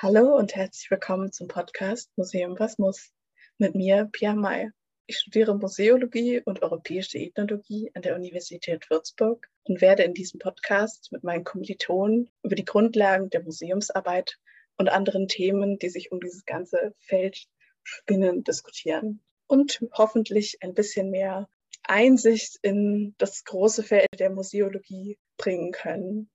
Hallo und herzlich willkommen zum Podcast Museum Was muss mit mir, Pia May. Ich studiere Museologie und europäische Ethnologie an der Universität Würzburg und werde in diesem Podcast mit meinen Kommilitonen über die Grundlagen der Museumsarbeit und anderen Themen, die sich um dieses ganze Feld spinnen, diskutieren und hoffentlich ein bisschen mehr Einsicht in das große Feld der Museologie bringen können.